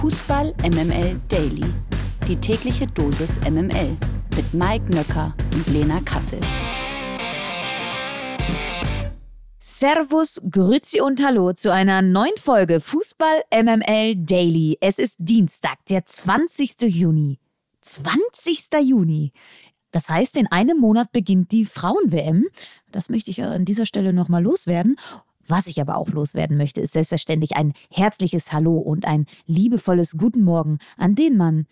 Fußball MML Daily. Die tägliche Dosis MML mit Mike Nöcker und Lena Kassel. Servus, Grüezi und Hallo zu einer neuen Folge Fußball MML Daily. Es ist Dienstag, der 20. Juni. 20. Juni. Das heißt, in einem Monat beginnt die Frauen-WM. Das möchte ich an dieser Stelle nochmal loswerden. Was ich aber auch loswerden möchte, ist selbstverständlich ein herzliches Hallo und ein liebevolles Guten Morgen an den Mann,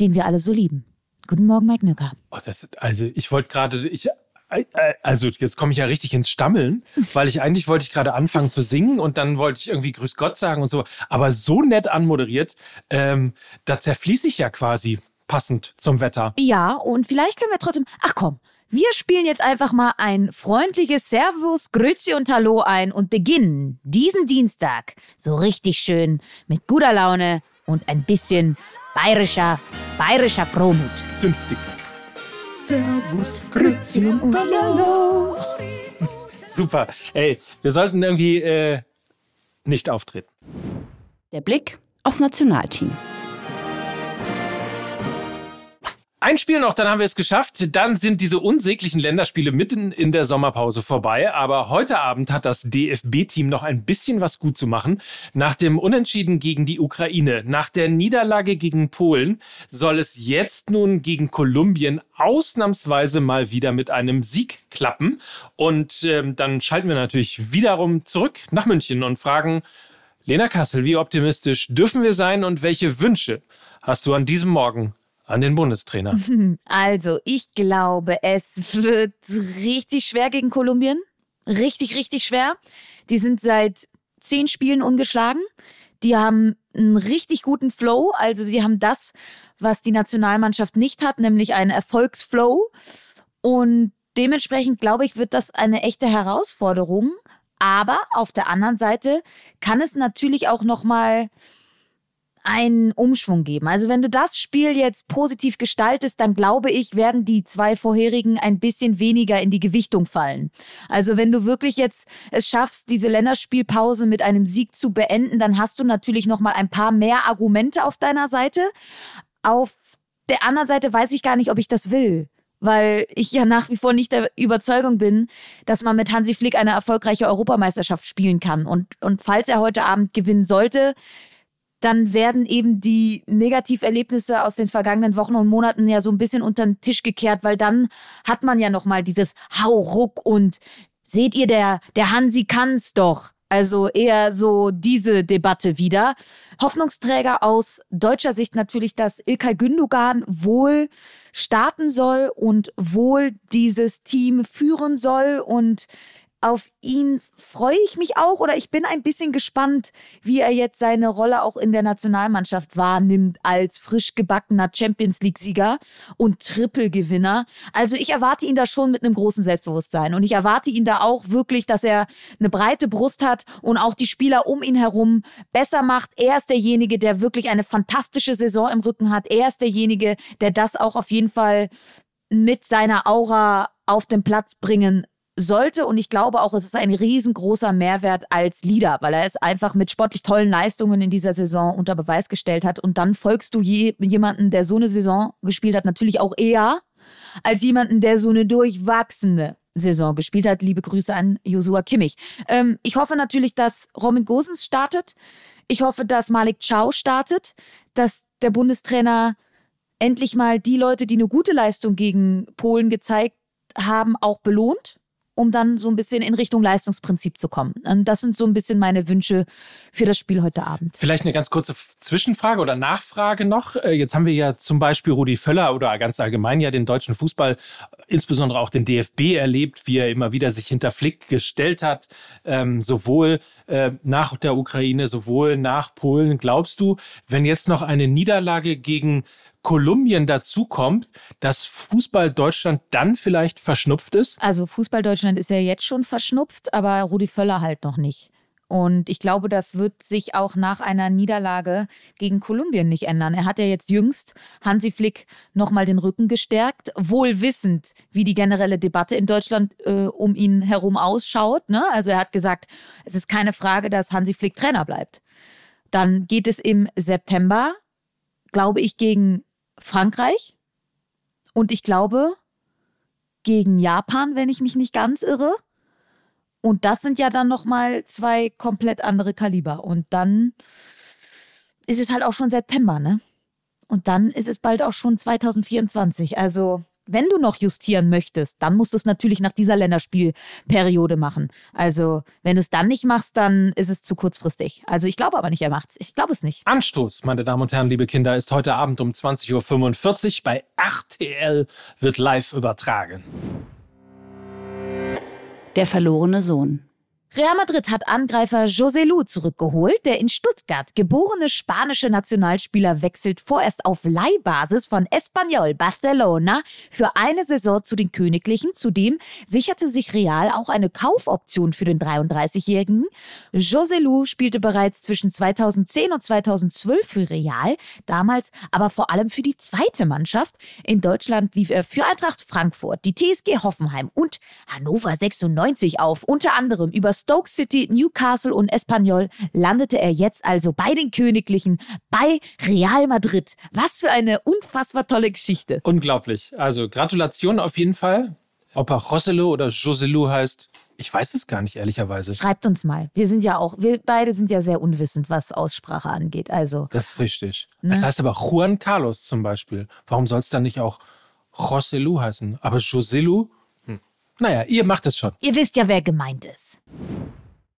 den wir alle so lieben. Guten Morgen, Mike Nöcker. Oh, das, also ich wollte gerade, ich, äh, also jetzt komme ich ja richtig ins Stammeln, weil ich eigentlich wollte ich gerade anfangen zu singen und dann wollte ich irgendwie Grüß Gott sagen und so, aber so nett anmoderiert, ähm, da zerfließe ich ja quasi passend zum Wetter. Ja, und vielleicht können wir trotzdem. Ach komm, wir spielen jetzt einfach mal ein freundliches Servus, Grüezi und Hallo ein und beginnen diesen Dienstag so richtig schön mit guter Laune und ein bisschen bayerischer, bayerischer Frohmut. Zünftig. Servus, Grüezi und Hallo. Super. Ey, wir sollten irgendwie äh, nicht auftreten. Der Blick aufs Nationalteam. Ein Spiel noch, dann haben wir es geschafft. Dann sind diese unsäglichen Länderspiele mitten in der Sommerpause vorbei. Aber heute Abend hat das DFB-Team noch ein bisschen was gut zu machen. Nach dem Unentschieden gegen die Ukraine, nach der Niederlage gegen Polen, soll es jetzt nun gegen Kolumbien ausnahmsweise mal wieder mit einem Sieg klappen. Und ähm, dann schalten wir natürlich wiederum zurück nach München und fragen, Lena Kassel, wie optimistisch dürfen wir sein und welche Wünsche hast du an diesem Morgen an den Bundestrainer? Also, ich glaube, es wird richtig schwer gegen Kolumbien. Richtig, richtig schwer. Die sind seit zehn Spielen ungeschlagen. Die haben einen richtig guten Flow. Also, sie haben das, was die Nationalmannschaft nicht hat, nämlich einen Erfolgsflow. Und dementsprechend, glaube ich, wird das eine echte Herausforderung. Aber auf der anderen Seite kann es natürlich auch noch mal einen Umschwung geben. Also wenn du das Spiel jetzt positiv gestaltest, dann glaube ich, werden die zwei vorherigen ein bisschen weniger in die Gewichtung fallen. Also wenn du wirklich jetzt es schaffst, diese Länderspielpause mit einem Sieg zu beenden, dann hast du natürlich noch mal ein paar mehr Argumente auf deiner Seite. Auf der anderen Seite weiß ich gar nicht, ob ich das will weil ich ja nach wie vor nicht der Überzeugung bin, dass man mit Hansi Flick eine erfolgreiche Europameisterschaft spielen kann. Und, und falls er heute Abend gewinnen sollte, dann werden eben die Negativerlebnisse aus den vergangenen Wochen und Monaten ja so ein bisschen unter den Tisch gekehrt, weil dann hat man ja noch mal dieses Hauruck und seht ihr, der, der Hansi kann's doch. Also eher so diese Debatte wieder. Hoffnungsträger aus deutscher Sicht natürlich, dass Ilkay Gündogan wohl starten soll und wohl dieses Team führen soll und auf ihn freue ich mich auch oder ich bin ein bisschen gespannt, wie er jetzt seine Rolle auch in der Nationalmannschaft wahrnimmt als frisch gebackener Champions League-Sieger und Triple-Gewinner. Also ich erwarte ihn da schon mit einem großen Selbstbewusstsein und ich erwarte ihn da auch wirklich, dass er eine breite Brust hat und auch die Spieler um ihn herum besser macht. Er ist derjenige, der wirklich eine fantastische Saison im Rücken hat. Er ist derjenige, der das auch auf jeden Fall mit seiner Aura auf den Platz bringen sollte und ich glaube auch, es ist ein riesengroßer Mehrwert als Leader, weil er es einfach mit sportlich tollen Leistungen in dieser Saison unter Beweis gestellt hat und dann folgst du je, jemanden, der so eine Saison gespielt hat, natürlich auch eher als jemanden, der so eine durchwachsene Saison gespielt hat. Liebe Grüße an Josua Kimmich. Ähm, ich hoffe natürlich, dass Roman Gosens startet. Ich hoffe, dass Malik Chow startet, dass der Bundestrainer endlich mal die Leute, die eine gute Leistung gegen Polen gezeigt haben, auch belohnt um dann so ein bisschen in Richtung Leistungsprinzip zu kommen. Und das sind so ein bisschen meine Wünsche für das Spiel heute Abend. Vielleicht eine ganz kurze Zwischenfrage oder Nachfrage noch. Äh, jetzt haben wir ja zum Beispiel Rudi Völler oder ganz allgemein ja den deutschen Fußball, insbesondere auch den DFB erlebt, wie er immer wieder sich hinter Flick gestellt hat, ähm, sowohl äh, nach der Ukraine, sowohl nach Polen. Glaubst du, wenn jetzt noch eine Niederlage gegen Kolumbien dazukommt, dass Fußball Deutschland dann vielleicht verschnupft ist? Also Fußball Deutschland ist ja jetzt schon verschnupft, aber Rudi Völler halt noch nicht. Und ich glaube, das wird sich auch nach einer Niederlage gegen Kolumbien nicht ändern. Er hat ja jetzt jüngst Hansi Flick nochmal den Rücken gestärkt, wohl wissend, wie die generelle Debatte in Deutschland äh, um ihn herum ausschaut. Ne? Also er hat gesagt, es ist keine Frage, dass Hansi Flick Trainer bleibt. Dann geht es im September, glaube ich, gegen Frankreich. Und ich glaube, gegen Japan, wenn ich mich nicht ganz irre. Und das sind ja dann nochmal zwei komplett andere Kaliber. Und dann ist es halt auch schon September, ne? Und dann ist es bald auch schon 2024. Also wenn du noch justieren möchtest, dann musst du es natürlich nach dieser Länderspielperiode machen. Also, wenn du es dann nicht machst, dann ist es zu kurzfristig. Also, ich glaube aber nicht, er macht's. Ich glaube es nicht. Anstoß, meine Damen und Herren, liebe Kinder, ist heute Abend um 20.45 Uhr bei RTL wird live übertragen. Der verlorene Sohn. Real Madrid hat Angreifer José Lu zurückgeholt. Der in Stuttgart geborene spanische Nationalspieler wechselt vorerst auf Leihbasis von Espanyol Barcelona für eine Saison zu den Königlichen. Zudem sicherte sich Real auch eine Kaufoption für den 33-Jährigen. José Lu spielte bereits zwischen 2010 und 2012 für Real, damals aber vor allem für die zweite Mannschaft. In Deutschland lief er für Eintracht Frankfurt, die TSG Hoffenheim und Hannover 96 auf, unter anderem über Stoke City, Newcastle und Espanyol landete er jetzt also bei den Königlichen, bei Real Madrid. Was für eine unfassbar tolle Geschichte. Unglaublich. Also Gratulation auf jeden Fall. Ob er Joselu oder Joselu heißt, ich weiß es gar nicht, ehrlicherweise. Schreibt uns mal. Wir sind ja auch, wir beide sind ja sehr unwissend, was Aussprache angeht. Also. Das ist richtig. Ne? Das heißt aber Juan Carlos zum Beispiel. Warum soll es dann nicht auch Joselu heißen? Aber Joselu naja, ihr macht es schon. Ihr wisst ja, wer gemeint ist.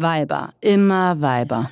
Weiber, immer Weiber.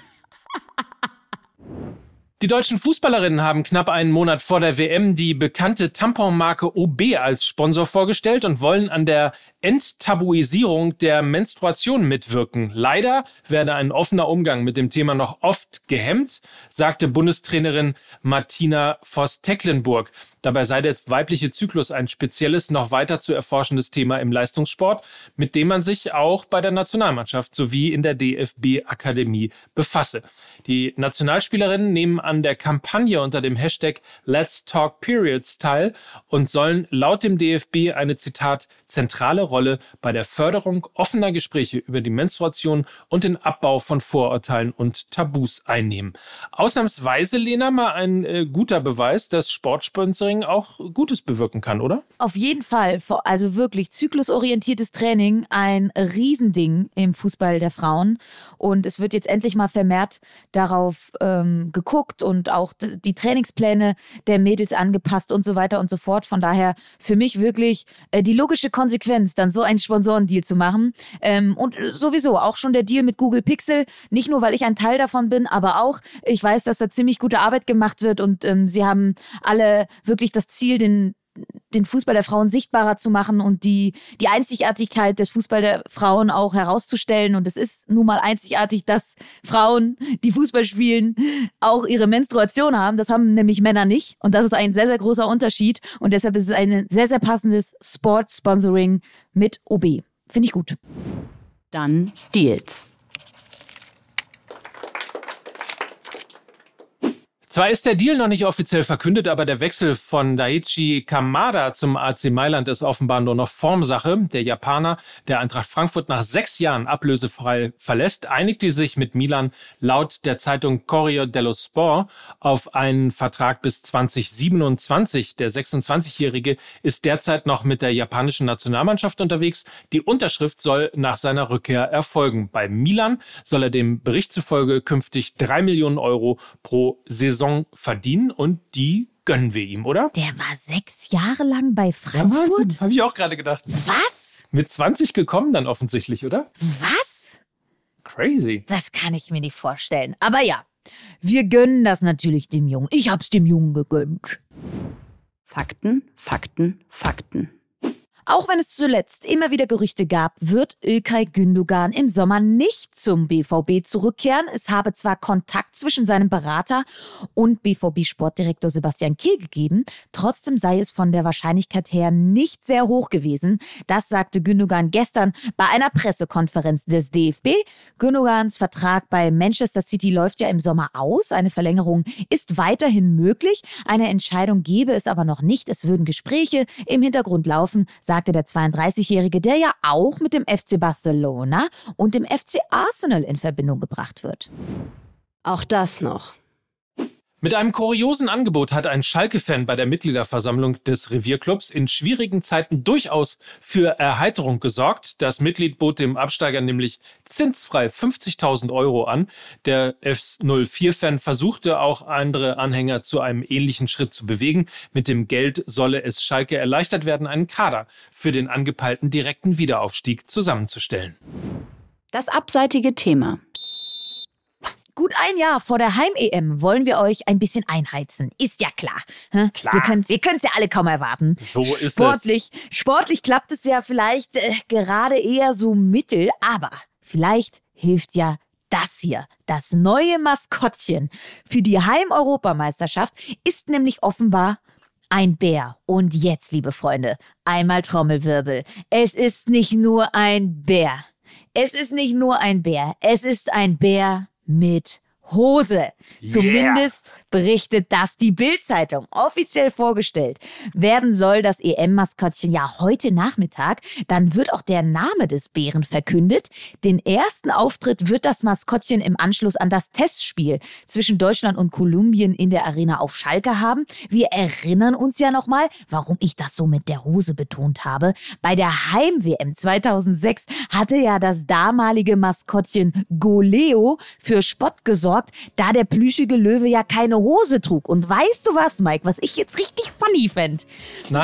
Die deutschen Fußballerinnen haben knapp einen Monat vor der WM die bekannte Tamponmarke OB als Sponsor vorgestellt und wollen an der Enttabuisierung der Menstruation mitwirken. Leider werde ein offener Umgang mit dem Thema noch oft gehemmt, sagte Bundestrainerin Martina Voss-Tecklenburg. Dabei sei der weibliche Zyklus ein spezielles, noch weiter zu erforschendes Thema im Leistungssport, mit dem man sich auch bei der Nationalmannschaft sowie in der DFB-Akademie befasse. Die Nationalspielerinnen nehmen an der Kampagne unter dem Hashtag Let's Talk Periods teil und sollen laut dem DFB eine Zitat zentrale Rolle bei der Förderung offener Gespräche über die Menstruation und den Abbau von Vorurteilen und Tabus einnehmen. Ausnahmsweise, Lena, mal ein äh, guter Beweis, dass Sportsponsoring auch Gutes bewirken kann, oder? Auf jeden Fall. Also wirklich zyklusorientiertes Training, ein Riesending im Fußball der Frauen. Und es wird jetzt endlich mal vermehrt darauf ähm, geguckt und auch die Trainingspläne der Mädels angepasst und so weiter und so fort. Von daher für mich wirklich äh, die logische Konsequenz, dann so einen Sponsorendeal zu machen. Ähm, und sowieso auch schon der Deal mit Google Pixel. Nicht nur, weil ich ein Teil davon bin, aber auch, ich weiß, dass da ziemlich gute Arbeit gemacht wird und ähm, sie haben alle wirklich das Ziel, den den Fußball der Frauen sichtbarer zu machen und die, die Einzigartigkeit des Fußball der Frauen auch herauszustellen. Und es ist nun mal einzigartig, dass Frauen, die Fußball spielen, auch ihre Menstruation haben. Das haben nämlich Männer nicht. Und das ist ein sehr, sehr großer Unterschied. Und deshalb ist es ein sehr, sehr passendes Sport-Sponsoring mit OB. Finde ich gut. Dann Deals. Zwar ist der Deal noch nicht offiziell verkündet, aber der Wechsel von Daichi Kamada zum AC Mailand ist offenbar nur noch Formsache. Der Japaner, der Eintracht Frankfurt nach sechs Jahren ablösefrei verlässt, einigte sich mit Milan laut der Zeitung Corriere dello Sport auf einen Vertrag bis 2027. Der 26-Jährige ist derzeit noch mit der japanischen Nationalmannschaft unterwegs. Die Unterschrift soll nach seiner Rückkehr erfolgen. Bei Milan soll er dem Bericht zufolge künftig drei Millionen Euro pro Saison Saison verdienen und die gönnen wir ihm, oder? Der war sechs Jahre lang bei Frankfurt? Ja, Habe ich auch gerade gedacht. Was? Mit 20 gekommen dann offensichtlich, oder? Was? Crazy. Das kann ich mir nicht vorstellen. Aber ja, wir gönnen das natürlich dem Jungen. Ich hab's dem Jungen gegönnt. Fakten, Fakten, Fakten. Auch wenn es zuletzt immer wieder Gerüchte gab, wird Ilkay Gündogan im Sommer nicht zum BVB zurückkehren. Es habe zwar Kontakt zwischen seinem Berater und BVB-Sportdirektor Sebastian Kehl gegeben, trotzdem sei es von der Wahrscheinlichkeit her nicht sehr hoch gewesen. Das sagte Gündogan gestern bei einer Pressekonferenz des DFB. Gündogans Vertrag bei Manchester City läuft ja im Sommer aus. Eine Verlängerung ist weiterhin möglich. Eine Entscheidung gebe es aber noch nicht. Es würden Gespräche im Hintergrund laufen, sagte der 32-Jährige, der ja auch mit dem FC Barcelona und dem FC Arsenal in Verbindung gebracht wird. Auch das noch. Mit einem kuriosen Angebot hat ein Schalke-Fan bei der Mitgliederversammlung des Revierclubs in schwierigen Zeiten durchaus für Erheiterung gesorgt. Das Mitglied bot dem Absteiger nämlich zinsfrei 50.000 Euro an. Der F04-Fan versuchte auch andere Anhänger zu einem ähnlichen Schritt zu bewegen. Mit dem Geld solle es Schalke erleichtert werden, einen Kader für den angepeilten direkten Wiederaufstieg zusammenzustellen. Das abseitige Thema. Gut ein Jahr vor der Heim-EM wollen wir euch ein bisschen einheizen. Ist ja klar. Hä? Klar. Wir können es wir können's ja alle kaum erwarten. So ist sportlich, Sportlich klappt es ja vielleicht äh, gerade eher so mittel, aber vielleicht hilft ja das hier. Das neue Maskottchen für die Heim-Europameisterschaft ist nämlich offenbar ein Bär. Und jetzt, liebe Freunde, einmal Trommelwirbel. Es ist nicht nur ein Bär. Es ist nicht nur ein Bär. Es ist ein Bär mit Hose. Zumindest berichtet das die Bild-Zeitung. Offiziell vorgestellt werden soll das EM-Maskottchen ja heute Nachmittag. Dann wird auch der Name des Bären verkündet. Den ersten Auftritt wird das Maskottchen im Anschluss an das Testspiel zwischen Deutschland und Kolumbien in der Arena auf Schalke haben. Wir erinnern uns ja nochmal, warum ich das so mit der Hose betont habe. Bei der Heim-WM 2006 hatte ja das damalige Maskottchen Goleo für Spott gesorgt, da der plüschige Löwe ja keine Hose trug. Und weißt du was, Mike, was ich jetzt richtig funny fände?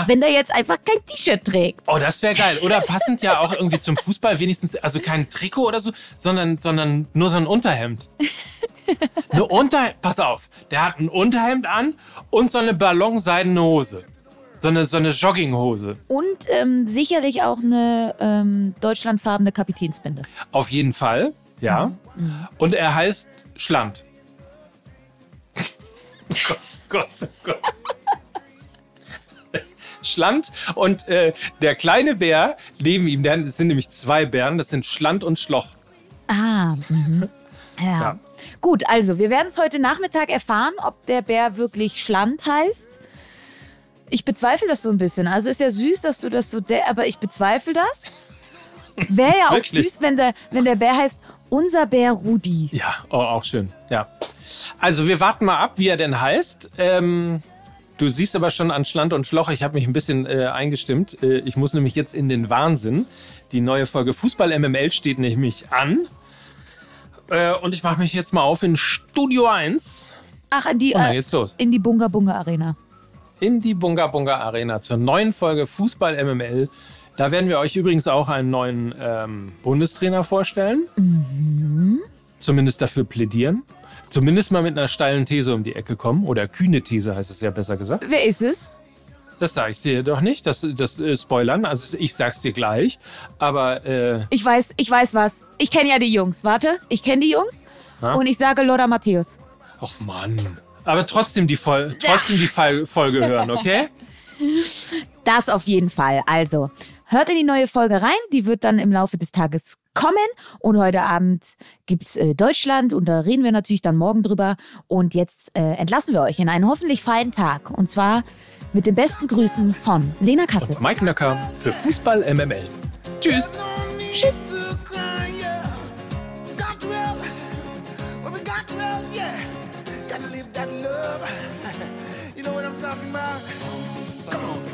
Wenn der jetzt einfach kein T-Shirt trägt. Oh, das wäre geil. Oder passend ja auch irgendwie zum Fußball wenigstens, also kein Trikot oder so, sondern, sondern nur so ein Unterhemd. Eine Unterhemd, pass auf, der hat ein Unterhemd an und so eine ballonseidene Hose. So eine, so eine Jogginghose. Und ähm, sicherlich auch eine ähm, deutschlandfarbene Kapitänsbinde. Auf jeden Fall, ja. Und er heißt Schland. Oh Gott, Gott, oh Gott. Schland und äh, der kleine Bär neben ihm, der- es sind nämlich zwei Bären, das sind Schland und Schloch. Ah, mhm. ja. Ja. Gut, also wir werden es heute Nachmittag erfahren, ob der Bär wirklich Schland heißt. Ich bezweifle das so ein bisschen. Also ist ja süß, dass du das so, aber ich bezweifle das. Wäre ja auch süß, wenn der, wenn der Bär heißt, unser Bär Rudi. Ja, oh, auch schön. Ja. Also wir warten mal ab, wie er denn heißt. Ähm, du siehst aber schon an Schland und Schloch, ich habe mich ein bisschen äh, eingestimmt. Äh, ich muss nämlich jetzt in den Wahnsinn. Die neue Folge Fußball MML steht nämlich an. Äh, und ich mache mich jetzt mal auf in Studio 1 Ach, in die, und dann äh, geht's los. in die Bunga Bunga Arena. in die Bunga Bunga Arena zur neuen Folge Fußball MML. Da werden wir euch übrigens auch einen neuen ähm, Bundestrainer vorstellen. Zumindest dafür plädieren. Zumindest mal mit einer steilen These um die Ecke kommen. Oder kühne These heißt es ja besser gesagt. Wer ist es? Das sage ich dir doch nicht. Das, das äh, spoilern. Also ich sag's dir gleich. Aber äh, Ich weiß, ich weiß was. Ich kenne ja die Jungs. Warte, ich kenne die Jungs. Ja? Und ich sage Lothar Matthäus. ach Mann. Aber trotzdem die, Fol trotzdem die Folge hören, okay? Das auf jeden Fall. Also, hört in die neue Folge rein. Die wird dann im Laufe des Tages kommen. Und heute Abend gibt's äh, Deutschland und da reden wir natürlich dann morgen drüber. Und jetzt äh, entlassen wir euch in einen hoffentlich freien Tag. Und zwar mit den besten Grüßen von Lena Kassel. Mike Nöcker für Fußball MML. Tschüss. Tschüss. Got to